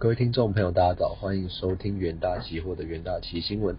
各位听众朋友，大家早，欢迎收听元大期货的元大期新闻。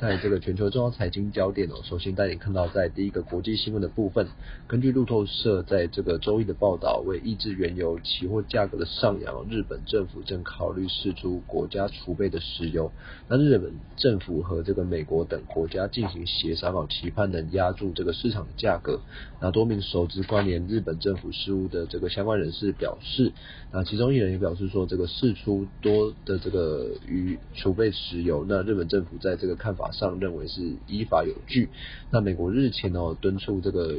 在这个全球重要财经焦点哦，首先带你看到在第一个国际新闻的部分，根据路透社在这个周一的报道，为抑制原油期货价格的上扬，日本政府正考虑释出国家储备的石油。那日本政府和这个美国等国家进行协商哦，期盼能压住这个市场价格。那多名熟知关联日本政府事务的这个相关人士表示，那其中一人也表示说，这个释出多的这个与储备石油，那日本政府在这个看法。上认为是依法有据。那美国日前哦敦促这个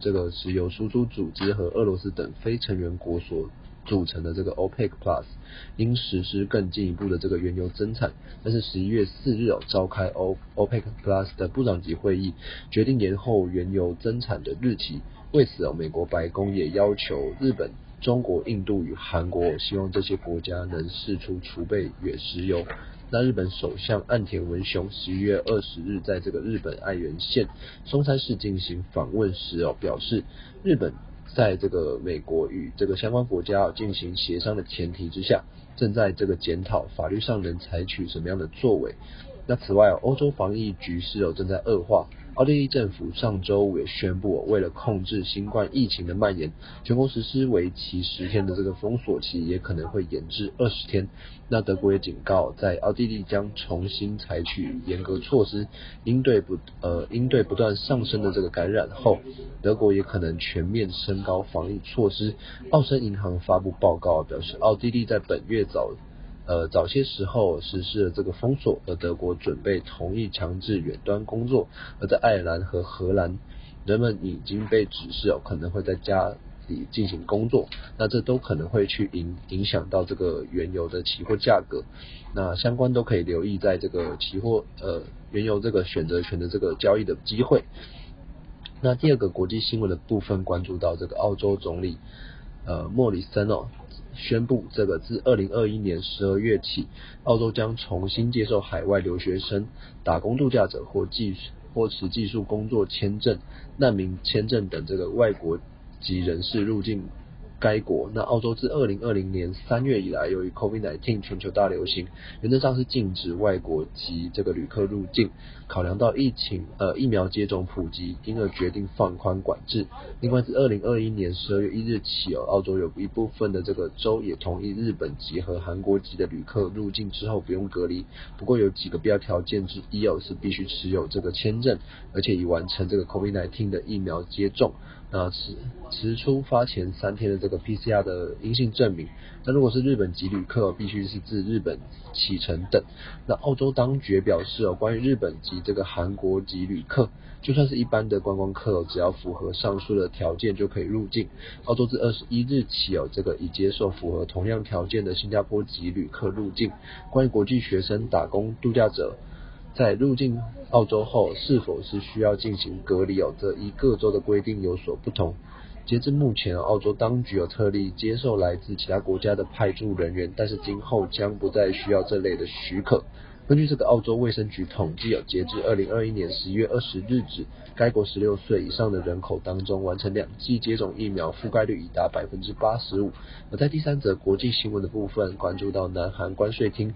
这个石油输出组织和俄罗斯等非成员国所组成的这个 OPEC Plus 应实施更进一步的这个原油增产。但是十一月四日哦召开 O OPEC Plus 的部长级会议，决定延后原油增产的日期。为此哦美国白宫也要求日本、中国、印度与韩国，希望这些国家能释出储备原石油。那日本首相岸田文雄十一月二十日在这个日本爱媛县松山市进行访问时哦，表示日本在这个美国与这个相关国家进行协商的前提之下，正在这个检讨法律上能采取什么样的作为。那此外，欧洲防疫局势哦正在恶化。奥地利政府上周五也宣布，为了控制新冠疫情的蔓延，全国实施为期十天的这个封锁期，也可能会延至二十天。那德国也警告，在奥地利将重新采取严格措施，应对不呃应对不断上升的这个感染后，德国也可能全面升高防疫措施。奥森银行发布报告表示，奥地利在本月早。呃，早些时候实施了这个封锁，而德国准备同意强制远端工作，而在爱尔兰和荷兰，人们已经被指示哦，可能会在家里进行工作，那这都可能会去影影响到这个原油的期货价格，那相关都可以留意在这个期货呃原油这个选择权的这个交易的机会。那第二个国际新闻的部分，关注到这个澳洲总理呃莫里森哦。宣布，这个自二零二一年十二月起，澳洲将重新接受海外留学生、打工度假者或技或持技术工作签证、难民签证等这个外国籍人士入境。该国那澳洲自二零二零年三月以来，由于 COVID-19 全球大流行，原则上是禁止外国籍这个旅客入境。考量到疫情呃疫苗接种普及，因而决定放宽管制。另外，自二零二一年十二月一日起哦，澳洲有一部分的这个州也同意日本籍和韩国籍的旅客入境之后不用隔离。不过有几个必要条件之一哦，是必须持有这个签证，而且已完成这个 COVID-19 的疫苗接种。那持持出发前三天的这 PCR 的阴性证明。那如果是日本籍旅客，必须是自日本启程等。那澳洲当局表示哦，关于日本籍这个韩国籍旅客，就算是一般的观光客，只要符合上述的条件就可以入境。澳洲自二十一日起哦，这个已接受符合同样条件的新加坡籍旅客入境。关于国际学生、打工度假者。在入境澳洲后，是否是需要进行隔离哦？这依各州的规定有所不同。截至目前，澳洲当局有特例接受来自其他国家的派驻人员，但是今后将不再需要这类的许可。根据这个澳洲卫生局统计哦，截至二零二一年十一月二十日止，该国十六岁以上的人口当中，完成两剂接种疫苗覆盖率已达百分之八十五。而在第三则国际新闻的部分，关注到南韩关税厅。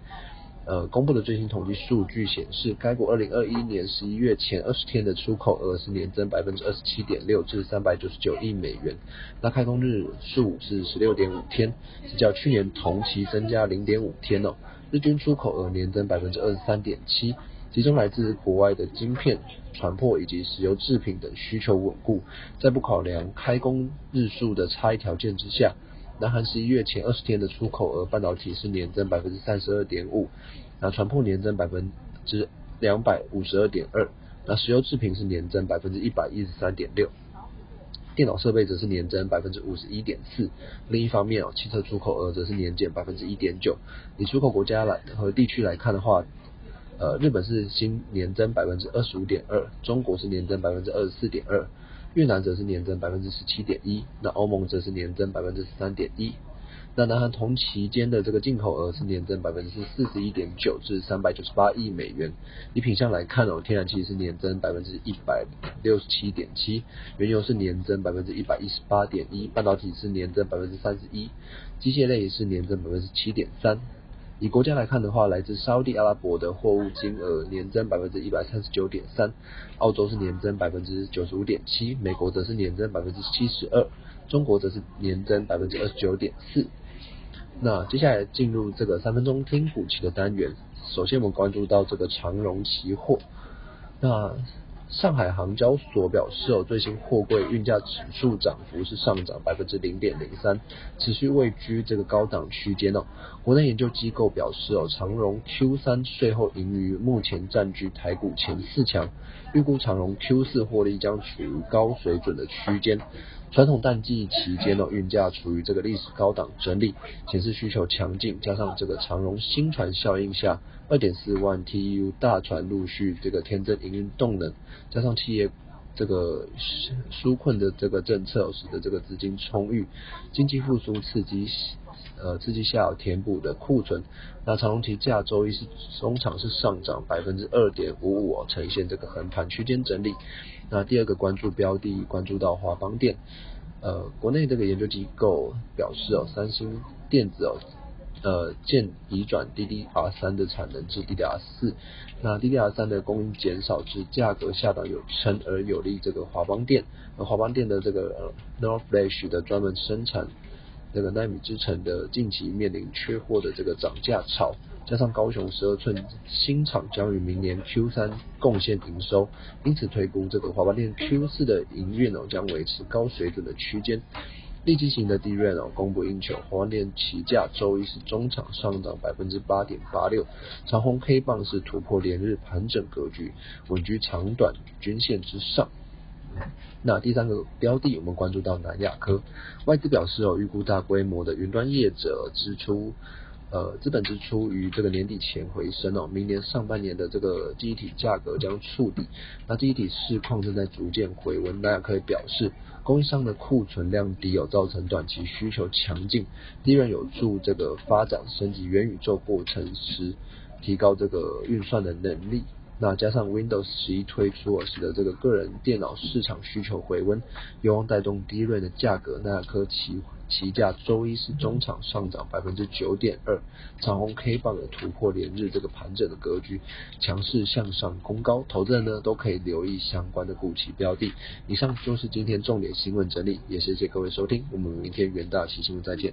呃，公布的最新统计数据显示，该国二零二一年十一月前二十天的出口额是年增百分之二十七点六，至三百九十九亿美元。那开工日数是十六点五天，是较去年同期增加零点五天哦。日均出口额年增百分之二十三点七，集中来自国外的晶片、船舶以及石油制品等需求稳固。在不考量开工日数的差异条件之下。南韩十一月前二十天的出口额，半导体是年增百分之三十二点五，那船舶年增百分之两百五十二点二，那石油制品是年增百分之一百一十三点六，电脑设备则是年增百分之五十一点四。另一方面哦，汽车出口额则是年减百分之一点九。以出口国家来和地区来看的话，呃，日本是新年增百分之二十五点二，中国是年增百分之二十四点二。越南则是年增百分之十七点一，那欧盟则是年增百分之十三点一。那南韩同期间的这个进口额是年增百分之四十一点九，至三百九十八亿美元。以品相来看哦，天然气是年增百分之一百六十七点七，原油是年增百分之一百一十八点一，半导体是年增百分之三十一，机械类是年增百分之七点三。以国家来看的话，来自沙地阿拉伯的货物金额年增百分之一百三十九点三，澳洲是年增百分之九十五点七，美国则是年增百分之七十二，中国则是年增百分之二十九点四。那接下来进入这个三分钟听股期的单元，首先我们关注到这个长荣期货，那。上海航交所表示，哦，最新货柜运价指数涨幅是上涨百分之零点零三，持续位居这个高档区间哦。国内研究机构表示，哦，长荣 Q 三税后盈余目前占据台股前四强，预估长荣 Q 四获利将处于高水准的区间。传统淡季期间呢，运价处于这个历史高档整理，显示需求强劲，加上这个长荣新船效应下，二点四万 TEU 大船陆续这个添增营运动能，加上企业这个纾困的这个政策，使得这个资金充裕，经济复苏刺激呃刺激下填补的库存。那长隆期价周一是中场是上涨百分之二点五五，呈现这个横盘区间整理。那第二个关注标的，关注到华邦电，呃，国内这个研究机构表示哦，三星电子哦，呃，建移转 DDR 三的产能至 DDR 四，那 DDR 三的供应减少至价格下档有成，而有利这个华邦电，而华邦电的这个 North Flash 的专门生产这个纳米之城的近期面临缺货的这个涨价潮。加上高雄十二寸新厂将于明年 Q 三贡献营收，因此推估这个华邦电 Q 四的营运哦将维持高水准的区间。立基型的低润哦供不应求，华邦电起价周一是中场上涨百分之八点八六，长虹 K 棒是突破连日盘整格局，稳居长短均线之上。那第三个标的，我们关注到南亚科，外资表示哦预估大规模的云端业者支出。呃，资本支出于这个年底前回升哦，明年上半年的这个记忆体价格将触底，那记忆体市况正在逐渐回温，大家可以表示，供应商的库存量低有造成短期需求强劲，利润有助这个发展升级元宇宙过程时，提高这个运算的能力。那加上 Windows 十一推出，使得这个个人电脑市场需求回温，有望带动低润的价格。那科期期价周一是中场上涨百分之九点二，长虹 K 棒的突破连日这个盘整的格局，强势向上攻高。投资人呢都可以留意相关的股期标的。以上就是今天重点新闻整理，也谢谢各位收听，我们明天元大期新闻再见。